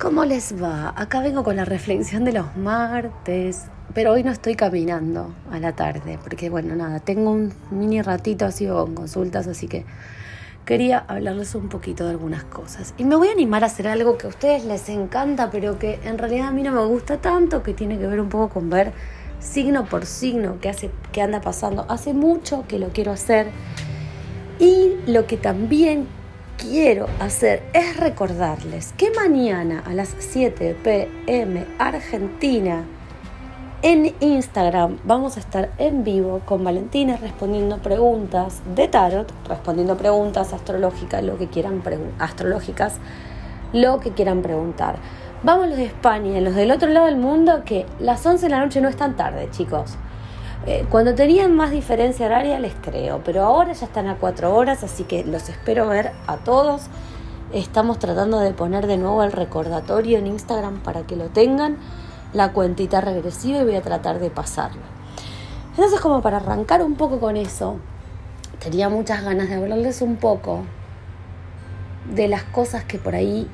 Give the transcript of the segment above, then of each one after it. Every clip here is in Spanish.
¿Cómo les va? Acá vengo con la reflexión de los martes, pero hoy no estoy caminando a la tarde, porque bueno, nada, tengo un mini ratito así con consultas, así que quería hablarles un poquito de algunas cosas. Y me voy a animar a hacer algo que a ustedes les encanta, pero que en realidad a mí no me gusta tanto, que tiene que ver un poco con ver signo por signo qué, hace, qué anda pasando. Hace mucho que lo quiero hacer. Y lo que también quiero hacer es recordarles que mañana a las 7 pm Argentina en Instagram vamos a estar en vivo con Valentina respondiendo preguntas de tarot, respondiendo preguntas astrológicas, lo que quieran astrológicas, lo que quieran preguntar. Vamos los de España, los del otro lado del mundo, que las 11 de la noche no es tan tarde, chicos. Eh, cuando tenían más diferencia horaria les creo, pero ahora ya están a cuatro horas, así que los espero ver a todos. Estamos tratando de poner de nuevo el recordatorio en Instagram para que lo tengan, la cuentita regresiva y voy a tratar de pasarlo. Entonces como para arrancar un poco con eso, tenía muchas ganas de hablarles un poco de las cosas que por ahí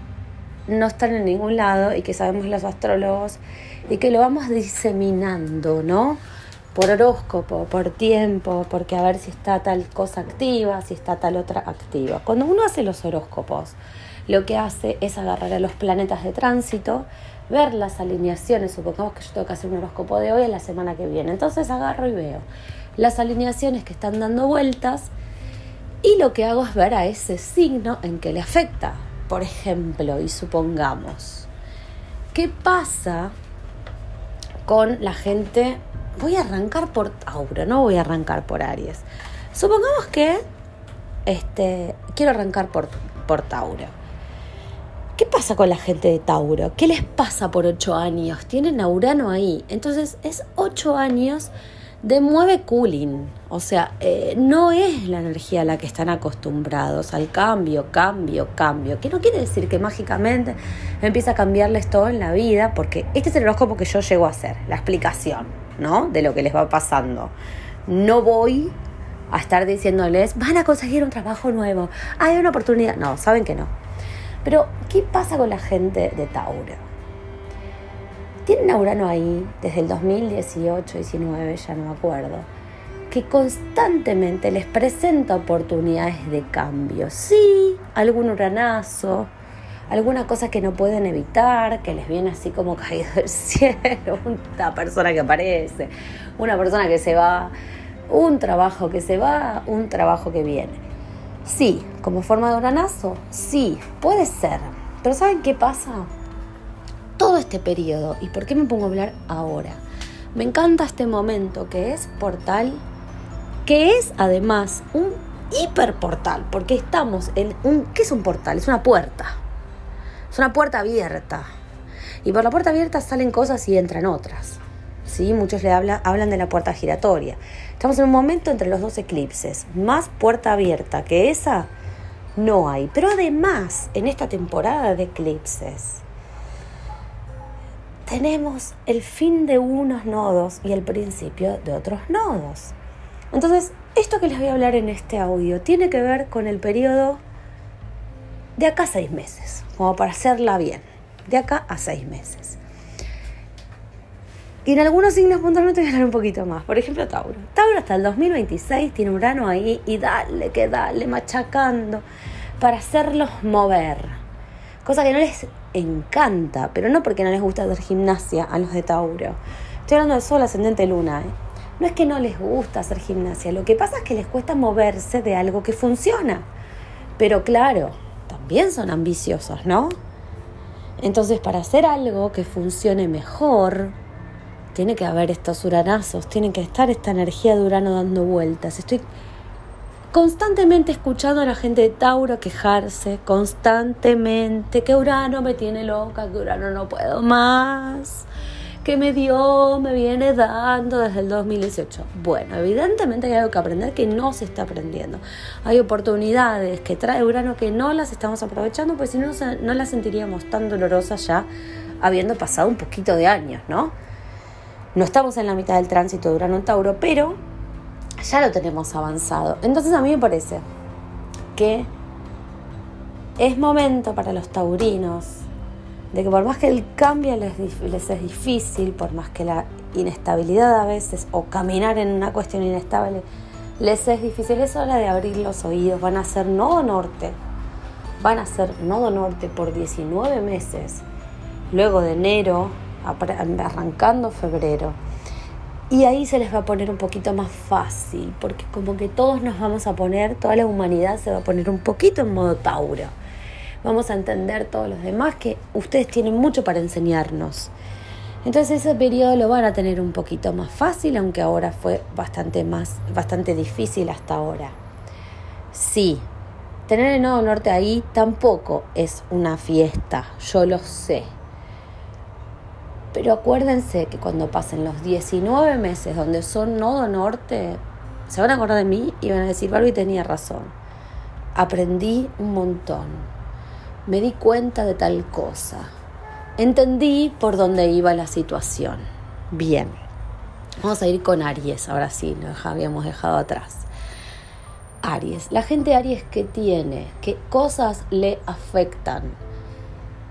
no están en ningún lado y que sabemos los astrólogos y que lo vamos diseminando, ¿no? Por horóscopo, por tiempo, porque a ver si está tal cosa activa, si está tal otra activa. Cuando uno hace los horóscopos, lo que hace es agarrar a los planetas de tránsito, ver las alineaciones, supongamos que yo tengo que hacer un horóscopo de hoy a la semana que viene, entonces agarro y veo las alineaciones que están dando vueltas y lo que hago es ver a ese signo en que le afecta. Por ejemplo, y supongamos, ¿qué pasa con la gente voy a arrancar por Tauro, no voy a arrancar por Aries. Supongamos que este, quiero arrancar por, por Tauro. ¿Qué pasa con la gente de Tauro? ¿Qué les pasa por ocho años? Tienen a Urano ahí. Entonces es ocho años de mueve cooling. O sea, eh, no es la energía a la que están acostumbrados, al cambio, cambio, cambio. Que no quiere decir que mágicamente empieza a cambiarles todo en la vida, porque este es el horóscopo que yo llego a hacer, la explicación. ¿No? De lo que les va pasando. No voy a estar diciéndoles, van a conseguir un trabajo nuevo, hay una oportunidad. No, saben que no. Pero, ¿qué pasa con la gente de Tauro? Tienen a Urano ahí desde el 2018, 19, ya no me acuerdo, que constantemente les presenta oportunidades de cambio. Sí, algún uranazo, alguna cosa que no pueden evitar, que les viene así como caído del cielo, una persona que aparece, una persona que se va, un trabajo que se va, un trabajo que viene. Sí, como forma de uranazo, sí, puede ser. Pero ¿saben qué pasa? Todo este periodo, ¿y por qué me pongo a hablar ahora? Me encanta este momento que es portal, que es además un hiperportal, porque estamos en un... ¿Qué es un portal? Es una puerta es una puerta abierta. Y por la puerta abierta salen cosas y entran otras. ¿sí? Muchos le habla, hablan de la puerta giratoria. Estamos en un momento entre los dos eclipses. Más puerta abierta que esa no hay. Pero además, en esta temporada de eclipses, tenemos el fin de unos nodos y el principio de otros nodos. Entonces, esto que les voy a hablar en este audio tiene que ver con el periodo de acá a seis meses, como para hacerla bien, de acá a seis meses. Y en algunos signos puntualmente voy a hablar un poquito más. Por ejemplo, Tauro. Tauro hasta el 2026 tiene Urano ahí y dale, que dale, machacando para hacerlos mover. Cosa que no les encanta, pero no porque no les gusta hacer gimnasia a los de Tauro. Estoy hablando de Sol, ascendente, Luna. ¿eh? No es que no les gusta hacer gimnasia, lo que pasa es que les cuesta moverse de algo que funciona. Pero claro, son ambiciosos, ¿no? Entonces, para hacer algo que funcione mejor, tiene que haber estos uranazos, tiene que estar esta energía de Urano dando vueltas. Estoy constantemente escuchando a la gente de Tauro quejarse, constantemente, que Urano me tiene loca, que Urano no puedo más que me dio, me viene dando desde el 2018. Bueno, evidentemente hay algo que aprender que no se está aprendiendo. Hay oportunidades que trae Urano que no las estamos aprovechando, pues si no, no las sentiríamos tan dolorosas ya habiendo pasado un poquito de años, ¿no? No estamos en la mitad del tránsito de Urano en Tauro, pero ya lo tenemos avanzado. Entonces a mí me parece que es momento para los taurinos de que por más que el cambio les, les es difícil, por más que la inestabilidad a veces o caminar en una cuestión inestable les es difícil, es hora de abrir los oídos, van a ser nodo norte, van a ser nodo norte por 19 meses, luego de enero, arrancando febrero. Y ahí se les va a poner un poquito más fácil, porque como que todos nos vamos a poner, toda la humanidad se va a poner un poquito en modo Tauro. Vamos a entender todos los demás que ustedes tienen mucho para enseñarnos. Entonces ese periodo lo van a tener un poquito más fácil, aunque ahora fue bastante más, bastante difícil hasta ahora. Sí, tener el nodo norte ahí tampoco es una fiesta, yo lo sé. Pero acuérdense que cuando pasen los 19 meses donde son nodo norte, se van a acordar de mí y van a decir, Barbie tenía razón. Aprendí un montón. Me di cuenta de tal cosa. Entendí por dónde iba la situación. Bien. Vamos a ir con Aries, ahora sí, lo habíamos dejado atrás. Aries. La gente Aries que tiene, qué cosas le afectan.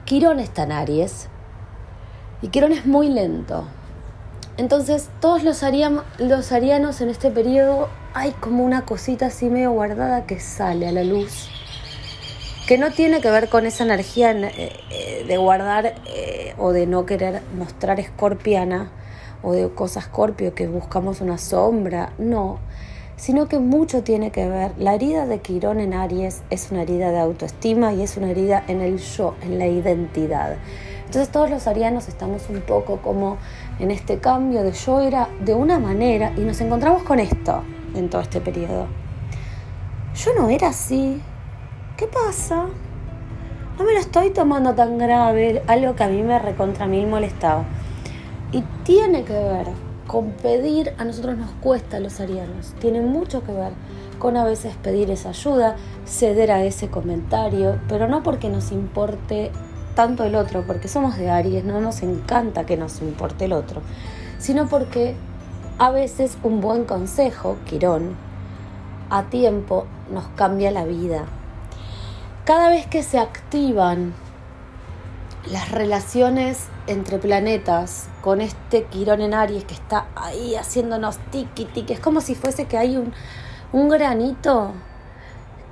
Quirón está en Aries, y Quirón es muy lento. Entonces, todos los, los arianos en este periodo hay como una cosita así medio guardada que sale a la luz, que no tiene que ver con esa energía eh, eh, de guardar eh, o de no querer mostrar escorpiana o de cosas escorpio que buscamos una sombra, no, sino que mucho tiene que ver. La herida de Quirón en Aries es una herida de autoestima y es una herida en el yo, en la identidad. Entonces todos los arianos estamos un poco como en este cambio de yo era de una manera y nos encontramos con esto en todo este periodo. Yo no era así. ¿Qué pasa? No me lo estoy tomando tan grave, algo que a mí me recontra mil molestaba. Y tiene que ver con pedir, a nosotros nos cuesta los arianos, tiene mucho que ver con a veces pedir esa ayuda, ceder a ese comentario, pero no porque nos importe tanto el otro, porque somos de Aries, no nos encanta que nos importe el otro, sino porque a veces un buen consejo, Quirón, a tiempo nos cambia la vida. Cada vez que se activan las relaciones entre planetas con este Quirón en Aries que está ahí haciéndonos tiki tiki, es como si fuese que hay un, un granito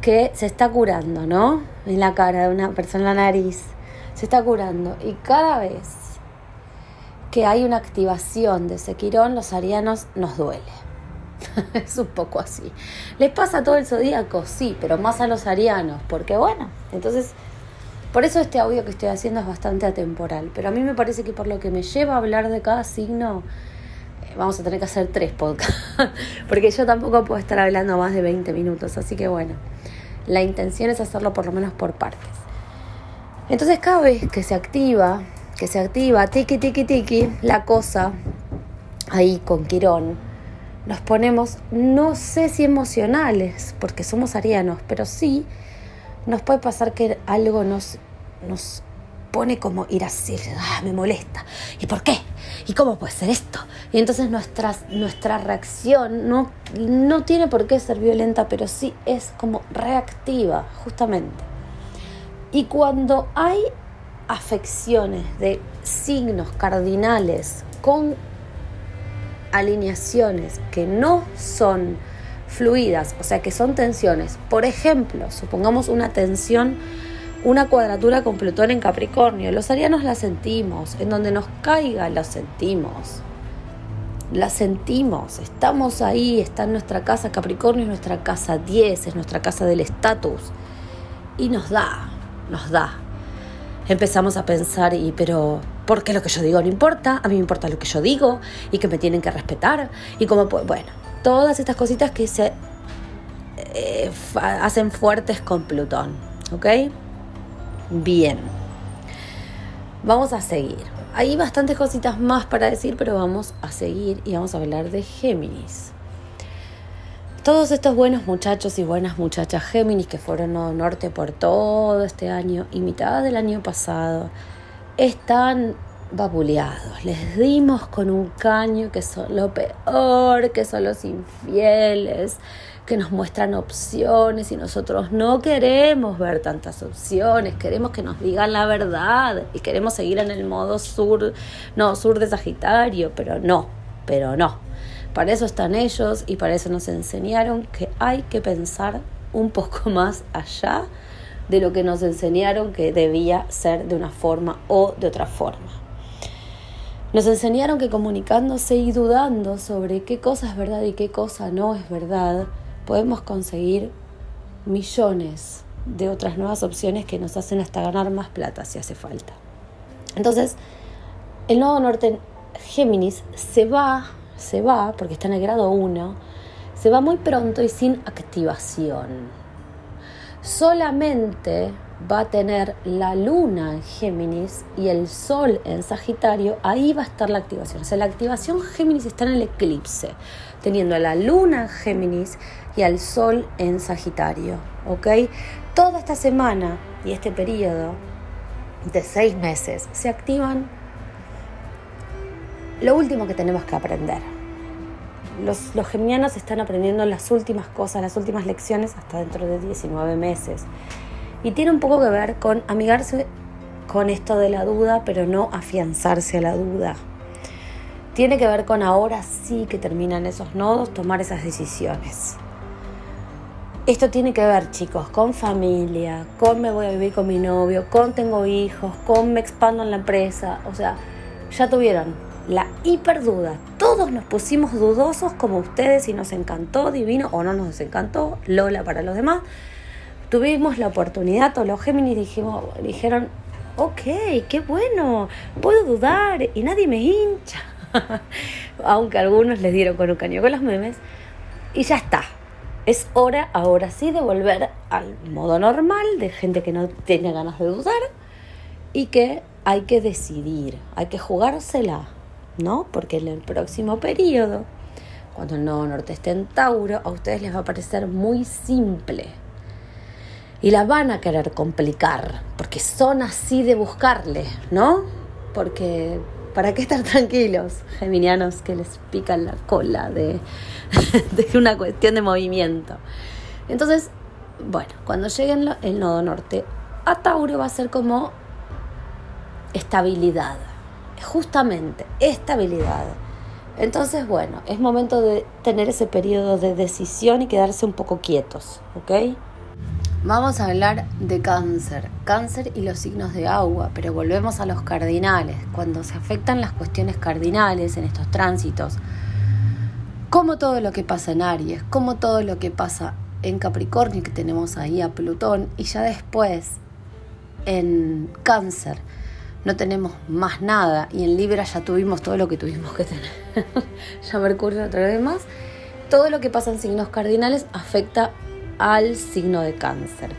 que se está curando, ¿no? En la cara de una persona, en la nariz se está curando. Y cada vez que hay una activación de ese quirón, los arianos nos duele. es un poco así. Les pasa todo el zodíaco, sí, pero más a los arianos, porque bueno, entonces, por eso este audio que estoy haciendo es bastante atemporal, pero a mí me parece que por lo que me lleva a hablar de cada signo, eh, vamos a tener que hacer tres podcasts, porque yo tampoco puedo estar hablando más de 20 minutos, así que bueno, la intención es hacerlo por lo menos por partes. Entonces cada vez que se activa, que se activa, tiki, tiki, tiki, la cosa ahí con Quirón, nos ponemos, no sé si emocionales, porque somos arianos, pero sí nos puede pasar que algo nos, nos pone como ir así, ah, me molesta. ¿Y por qué? ¿Y cómo puede ser esto? Y entonces nuestra, nuestra reacción no, no tiene por qué ser violenta, pero sí es como reactiva, justamente. Y cuando hay afecciones de signos cardinales con alineaciones que no son fluidas, o sea que son tensiones, por ejemplo, supongamos una tensión, una cuadratura con Plutón en Capricornio, los arianos la sentimos, en donde nos caiga la sentimos, la sentimos, estamos ahí, está en nuestra casa, Capricornio es nuestra casa 10, es nuestra casa del estatus, y nos da, nos da. Empezamos a pensar, y pero ¿por qué lo que yo digo no importa? A mí me importa lo que yo digo y que me tienen que respetar. Y como, bueno, todas estas cositas que se eh, hacen fuertes con Plutón. ¿Ok? Bien. Vamos a seguir. Hay bastantes cositas más para decir, pero vamos a seguir y vamos a hablar de Géminis. Todos estos buenos muchachos y buenas muchachas Géminis que fueron a norte por todo este año y mitad del año pasado están vapuleados. Les dimos con un caño que son lo peor, que son los infieles, que nos muestran opciones y nosotros no queremos ver tantas opciones, queremos que nos digan la verdad y queremos seguir en el modo sur, no, sur de Sagitario, pero no, pero no. Para eso están ellos y para eso nos enseñaron que hay que pensar un poco más allá de lo que nos enseñaron que debía ser de una forma o de otra forma. Nos enseñaron que comunicándose y dudando sobre qué cosa es verdad y qué cosa no es verdad, podemos conseguir millones de otras nuevas opciones que nos hacen hasta ganar más plata si hace falta. Entonces, el nodo norte Géminis se va, se va, porque está en el grado 1, se va muy pronto y sin activación solamente va a tener la luna en Géminis y el sol en Sagitario, ahí va a estar la activación. O sea, la activación Géminis está en el eclipse, teniendo a la luna en Géminis y al sol en Sagitario. ¿Ok? Toda esta semana y este periodo de seis meses se activan lo último que tenemos que aprender los, los están aprendiendo las últimas cosas, las últimas lecciones hasta dentro de 19 meses. Y tiene un poco que ver con amigarse con esto de la duda, pero no afianzarse a la duda. Tiene que ver con ahora sí que terminan esos nodos, tomar esas decisiones. Esto tiene que ver, chicos, con familia, con me voy a vivir con mi novio, con tengo hijos, con me expando en la empresa. O sea, ya tuvieron la hiperduda. Todos nos pusimos dudosos como ustedes y nos encantó, divino o no nos encantó, Lola para los demás. Tuvimos la oportunidad, todos los Géminis dijimos, dijeron, ok, qué bueno, puedo dudar y nadie me hincha. Aunque algunos les dieron con un caño con los memes. Y ya está. Es hora ahora sí de volver al modo normal de gente que no tiene ganas de dudar y que hay que decidir, hay que jugársela. ¿No? Porque en el próximo periodo, cuando el nodo norte esté en Tauro, a ustedes les va a parecer muy simple. Y la van a querer complicar, porque son así de buscarle, ¿no? Porque, ¿para qué estar tranquilos, geminianos, que les pican la cola de, de una cuestión de movimiento? Entonces, bueno, cuando lleguen el nodo norte a Tauro va a ser como estabilidad justamente estabilidad. Entonces, bueno, es momento de tener ese periodo de decisión y quedarse un poco quietos, ¿ok? Vamos a hablar de cáncer, cáncer y los signos de agua, pero volvemos a los cardinales. Cuando se afectan las cuestiones cardinales en estos tránsitos, como todo lo que pasa en Aries, como todo lo que pasa en Capricornio, que tenemos ahí a Plutón, y ya después en cáncer, no tenemos más nada y en Libra ya tuvimos todo lo que tuvimos que tener. ya Mercurio otra vez más. Todo lo que pasa en signos cardinales afecta al signo de cáncer.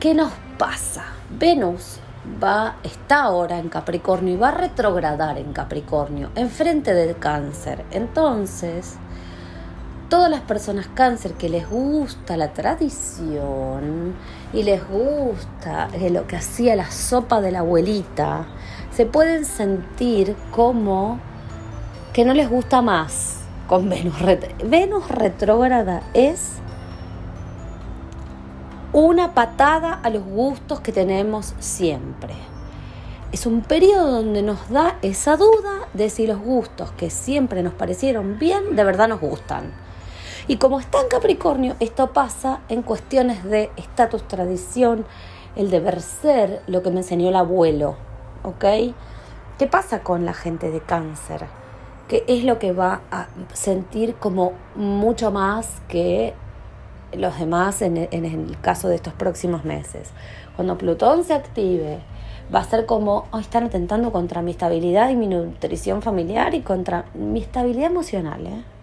¿Qué nos pasa? Venus va, está ahora en Capricornio y va a retrogradar en Capricornio, enfrente del cáncer. Entonces, todas las personas cáncer que les gusta la tradición y les gusta eh, lo que hacía la sopa de la abuelita, se pueden sentir como que no les gusta más con Venus. Venus retrógrada es una patada a los gustos que tenemos siempre. Es un periodo donde nos da esa duda de si los gustos que siempre nos parecieron bien de verdad nos gustan. Y como está en Capricornio, esto pasa en cuestiones de estatus, tradición, el deber ser, lo que me enseñó el abuelo. ¿Ok? ¿Qué pasa con la gente de cáncer? Que es lo que va a sentir como mucho más que los demás en, el caso de estos próximos meses. Cuando Plutón se active, va a ser como, están atentando contra mi estabilidad y mi nutrición familiar y contra mi estabilidad emocional. ¿eh?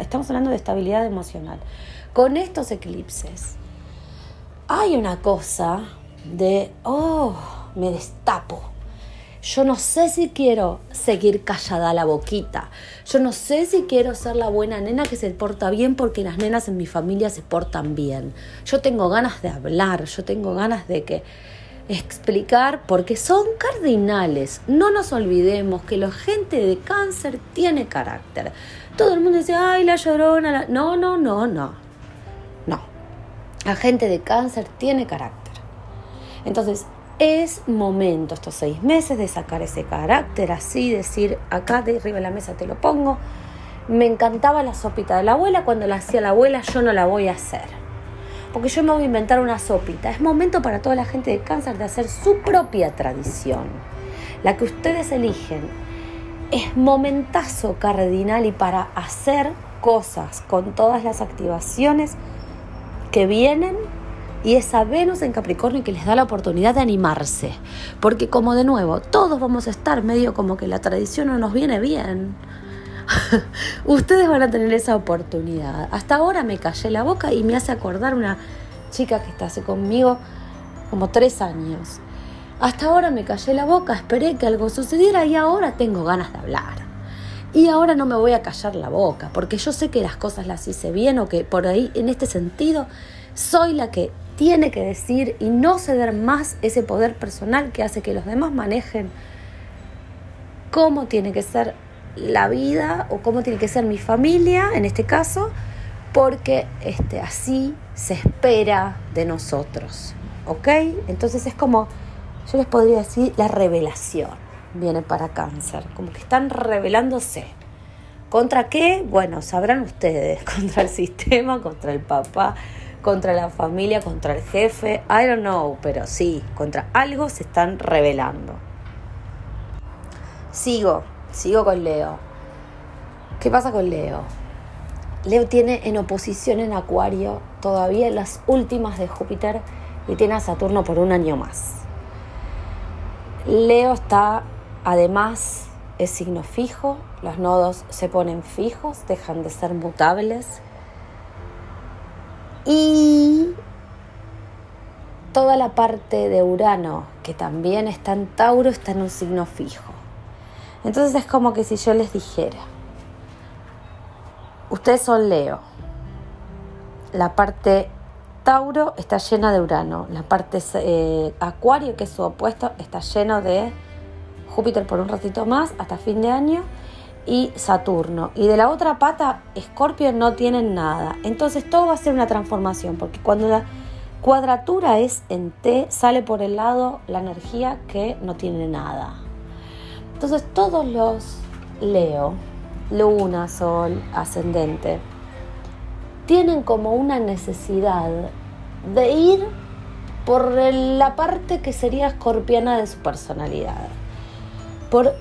Estamos hablando de estabilidad emocional. Con estos eclipses hay una cosa de, oh, me destapo. Yo no sé si quiero seguir callada la boquita. Yo no sé si quiero ser la buena nena que se porta bien porque las nenas en mi familia se portan bien. Yo tengo ganas de hablar, yo tengo ganas de que explicar porque son cardinales. No nos olvidemos que la gente de cáncer tiene carácter. Todo el mundo dice, ay, la llorona. No, no, no, no. La gente de cáncer tiene carácter. Entonces, es momento estos seis meses de sacar ese carácter así, decir, acá de arriba de la mesa te lo pongo. Me encantaba la sopita de la abuela, cuando la hacía la abuela yo no la voy a hacer. Porque yo me voy a inventar una sopita. Es momento para toda la gente de cáncer de hacer su propia tradición. La que ustedes eligen. Es momentazo cardinal y para hacer cosas con todas las activaciones que vienen y esa Venus en Capricornio que les da la oportunidad de animarse. Porque como de nuevo, todos vamos a estar medio como que la tradición no nos viene bien. Ustedes van a tener esa oportunidad. Hasta ahora me callé la boca y me hace acordar una chica que está hace conmigo como tres años. Hasta ahora me callé la boca, esperé que algo sucediera y ahora tengo ganas de hablar. Y ahora no me voy a callar la boca, porque yo sé que las cosas las hice bien o que por ahí, en este sentido, soy la que tiene que decir y no ceder más ese poder personal que hace que los demás manejen cómo tiene que ser la vida o cómo tiene que ser mi familia en este caso, porque este, así se espera de nosotros. ¿Ok? Entonces es como, yo les podría decir, la revelación viene para cáncer, como que están revelándose. ¿Contra qué? Bueno, sabrán ustedes, contra el sistema, contra el papá, contra la familia, contra el jefe, I don't know, pero sí, contra algo se están rebelando. Sigo, sigo con Leo. ¿Qué pasa con Leo? Leo tiene en oposición en Acuario todavía las últimas de Júpiter y tiene a Saturno por un año más. Leo está, además, es signo fijo, los nodos se ponen fijos, dejan de ser mutables y toda la parte de Urano, que también está en Tauro, está en un signo fijo. Entonces es como que si yo les dijera, ustedes son Leo, la parte Tauro está llena de Urano, la parte eh, Acuario, que es su opuesto, está lleno de Júpiter por un ratito más hasta fin de año y Saturno. Y de la otra pata, Escorpio no tienen nada. Entonces todo va a ser una transformación, porque cuando la cuadratura es en T, sale por el lado la energía que no tiene nada. Entonces todos los Leo, Luna, Sol, Ascendente, tienen como una necesidad de ir por la parte que sería escorpiana de su personalidad. Por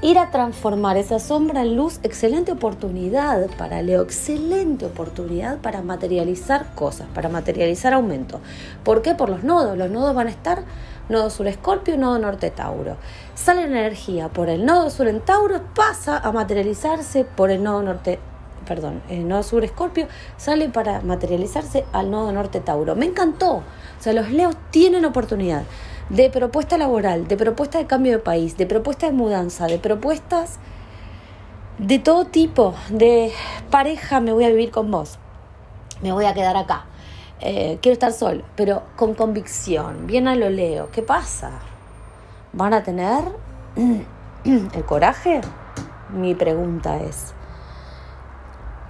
ir a transformar esa sombra en luz, excelente oportunidad para Leo, excelente oportunidad para materializar cosas, para materializar aumento. ¿Por qué? Por los nodos. Los nodos van a estar nodo sur Escorpio, nodo norte Tauro. Sale energía por el nodo sur en Tauro, pasa a materializarse por el nodo norte perdón, el nodo sur Escorpio sale para materializarse al nodo norte Tauro. Me encantó. O sea, los Leos tienen oportunidad de propuesta laboral, de propuesta de cambio de país, de propuesta de mudanza, de propuestas de todo tipo, de pareja, me voy a vivir con vos, me voy a quedar acá, eh, quiero estar solo, pero con convicción, bien a lo leo. ¿Qué pasa? ¿Van a tener el coraje? Mi pregunta es,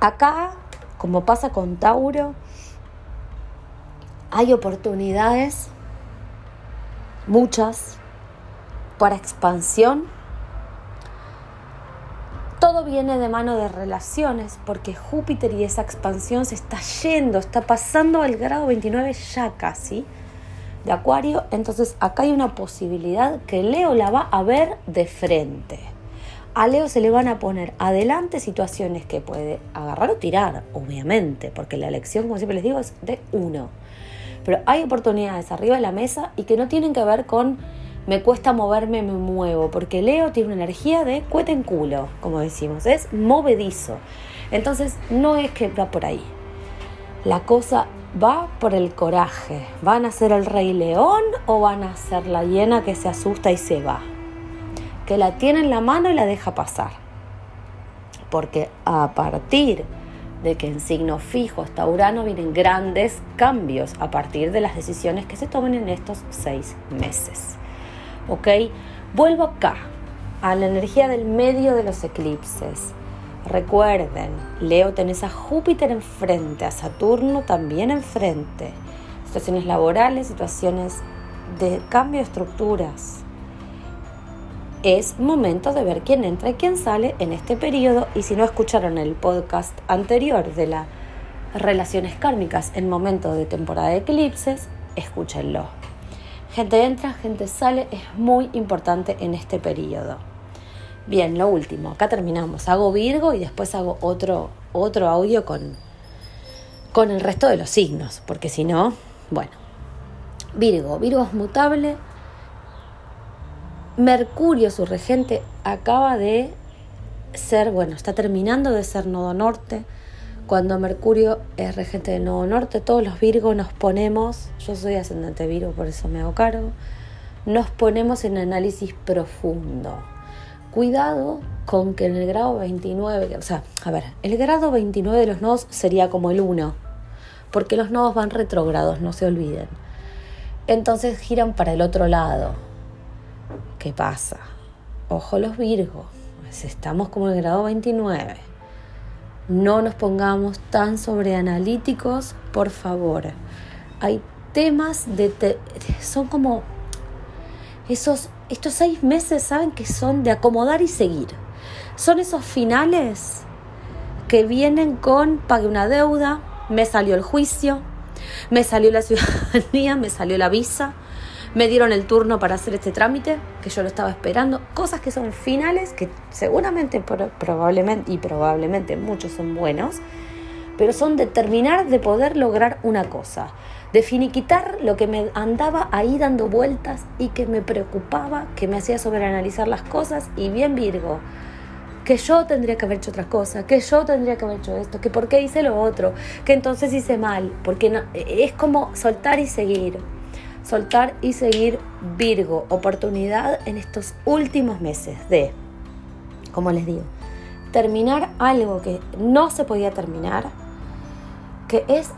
acá, como pasa con Tauro, hay oportunidades muchas, para expansión. Todo viene de mano de relaciones, porque Júpiter y esa expansión se está yendo, está pasando al grado 29 ya casi de Acuario. Entonces acá hay una posibilidad que Leo la va a ver de frente. A Leo se le van a poner adelante situaciones que puede agarrar o tirar, obviamente, porque la elección, como siempre les digo, es de uno. Pero hay oportunidades arriba de la mesa y que no tienen que ver con me cuesta moverme, me muevo, porque Leo tiene una energía de cueta en culo, como decimos, es movedizo. Entonces no es que va por ahí. La cosa va por el coraje. ¿Van a ser el rey león o van a ser la hiena que se asusta y se va? Que la tiene en la mano y la deja pasar. Porque a partir de que en signo fijo hasta Urano vienen grandes cambios a partir de las decisiones que se tomen en estos seis meses. ¿Ok? Vuelvo acá, a la energía del medio de los eclipses. Recuerden, Leo tenés a Júpiter enfrente, a Saturno también enfrente. situaciones laborales, situaciones de cambio de estructuras. Es momento de ver quién entra y quién sale en este periodo y si no escucharon el podcast anterior de las relaciones kármicas en momento de temporada de eclipses, escúchenlo. Gente entra, gente sale, es muy importante en este periodo. Bien, lo último, acá terminamos. Hago Virgo y después hago otro, otro audio con, con el resto de los signos, porque si no, bueno. Virgo, Virgo es mutable. Mercurio, su regente, acaba de ser, bueno, está terminando de ser nodo norte. Cuando Mercurio es regente del nodo norte, todos los Virgos nos ponemos, yo soy ascendente Virgo, por eso me hago cargo, nos ponemos en análisis profundo Cuidado con que en el grado 29, o sea, a ver, el grado 29 de los nodos sería como el 1, porque los nodos van retrógrados, no se olviden. Entonces giran para el otro lado. ¿Qué pasa? Ojo los Virgos, estamos como en el grado 29. No nos pongamos tan sobreanalíticos, por favor. Hay temas de... son como esos estos seis meses saben que son de acomodar y seguir. Son esos finales que vienen con pague una deuda, me salió el juicio, me salió la ciudadanía, me salió la visa, me dieron el turno para hacer este trámite que yo lo estaba esperando, cosas que son finales que seguramente probablemente y probablemente muchos son buenos, pero son determinar de poder lograr una cosa de finiquitar lo que me andaba ahí dando vueltas y que me preocupaba, que me hacía sobreanalizar las cosas. Y bien Virgo, que yo tendría que haber hecho otra cosa, que yo tendría que haber hecho esto, que por qué hice lo otro, que entonces hice mal, porque no, es como soltar y seguir, soltar y seguir Virgo, oportunidad en estos últimos meses de, como les digo, terminar algo que no se podía terminar, que es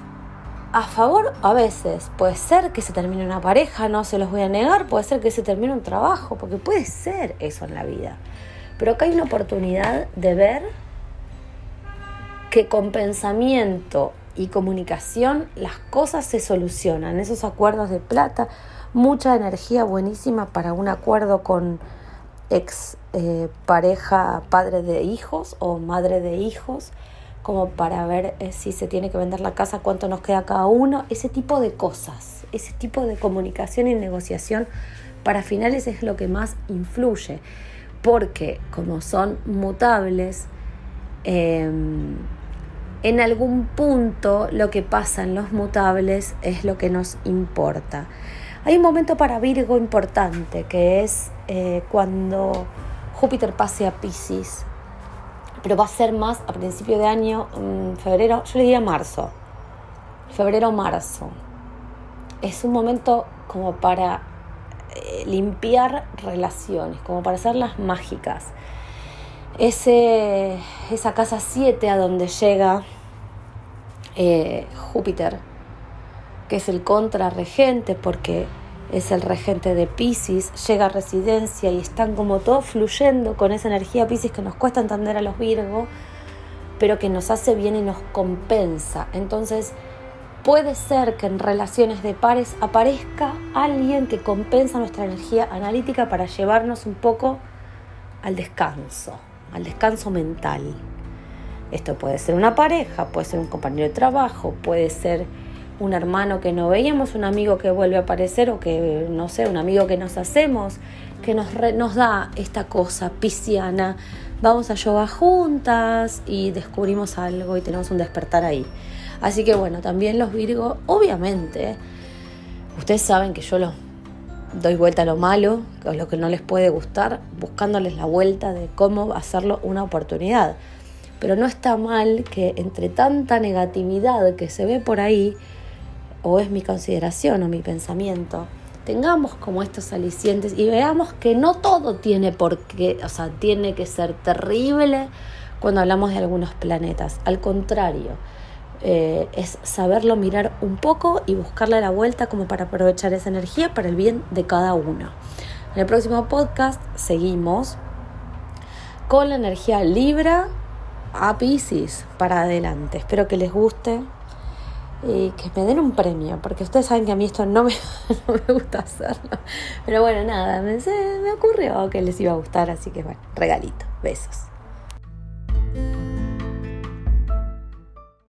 a favor a veces. Puede ser que se termine una pareja, no se los voy a negar, puede ser que se termine un trabajo, porque puede ser eso en la vida. Pero acá hay una oportunidad de ver que con pensamiento y comunicación las cosas se solucionan. Esos acuerdos de plata, mucha energía buenísima para un acuerdo con ex eh, pareja, padre de hijos o madre de hijos como para ver eh, si se tiene que vender la casa, cuánto nos queda cada uno, ese tipo de cosas, ese tipo de comunicación y negociación para finales es lo que más influye, porque como son mutables, em, en algún punto lo que pasa en los mutables es lo que nos importa. Hay un momento para Virgo importante, que es eh, cuando Júpiter pase a Pisces pero va a ser más a principio de año, en febrero, yo le diría marzo, febrero-marzo. Es un momento como para eh, limpiar relaciones, como para hacerlas mágicas. Ese, esa casa 7 a donde llega eh, Júpiter, que es el contrarregente, porque es el regente de Pisces, llega a residencia y están como todos fluyendo con esa energía Pisces que nos cuesta entender a los Virgo, pero que nos hace bien y nos compensa. Entonces, puede ser que en relaciones de pares aparezca alguien que compensa nuestra energía analítica para llevarnos un poco al descanso, al descanso mental. Esto puede ser una pareja, puede ser un compañero de trabajo, puede ser un hermano que no veíamos, un amigo que vuelve a aparecer o que, no sé, un amigo que nos hacemos, que nos, nos da esta cosa pisciana. Vamos a yoga juntas y descubrimos algo y tenemos un despertar ahí. Así que bueno, también los Virgo, obviamente, ustedes saben que yo los doy vuelta a lo malo, a lo que no les puede gustar, buscándoles la vuelta de cómo hacerlo una oportunidad. Pero no está mal que entre tanta negatividad que se ve por ahí, o es mi consideración o mi pensamiento, tengamos como estos alicientes y veamos que no todo tiene por qué, o sea, tiene que ser terrible cuando hablamos de algunos planetas. Al contrario, eh, es saberlo mirar un poco y buscarle la vuelta como para aprovechar esa energía para el bien de cada uno. En el próximo podcast seguimos con la energía Libra a Pisces para adelante. Espero que les guste y que me den un premio, porque ustedes saben que a mí esto no me, no me gusta hacerlo. Pero bueno, nada, me, me ocurrió que les iba a gustar, así que bueno, regalito, besos.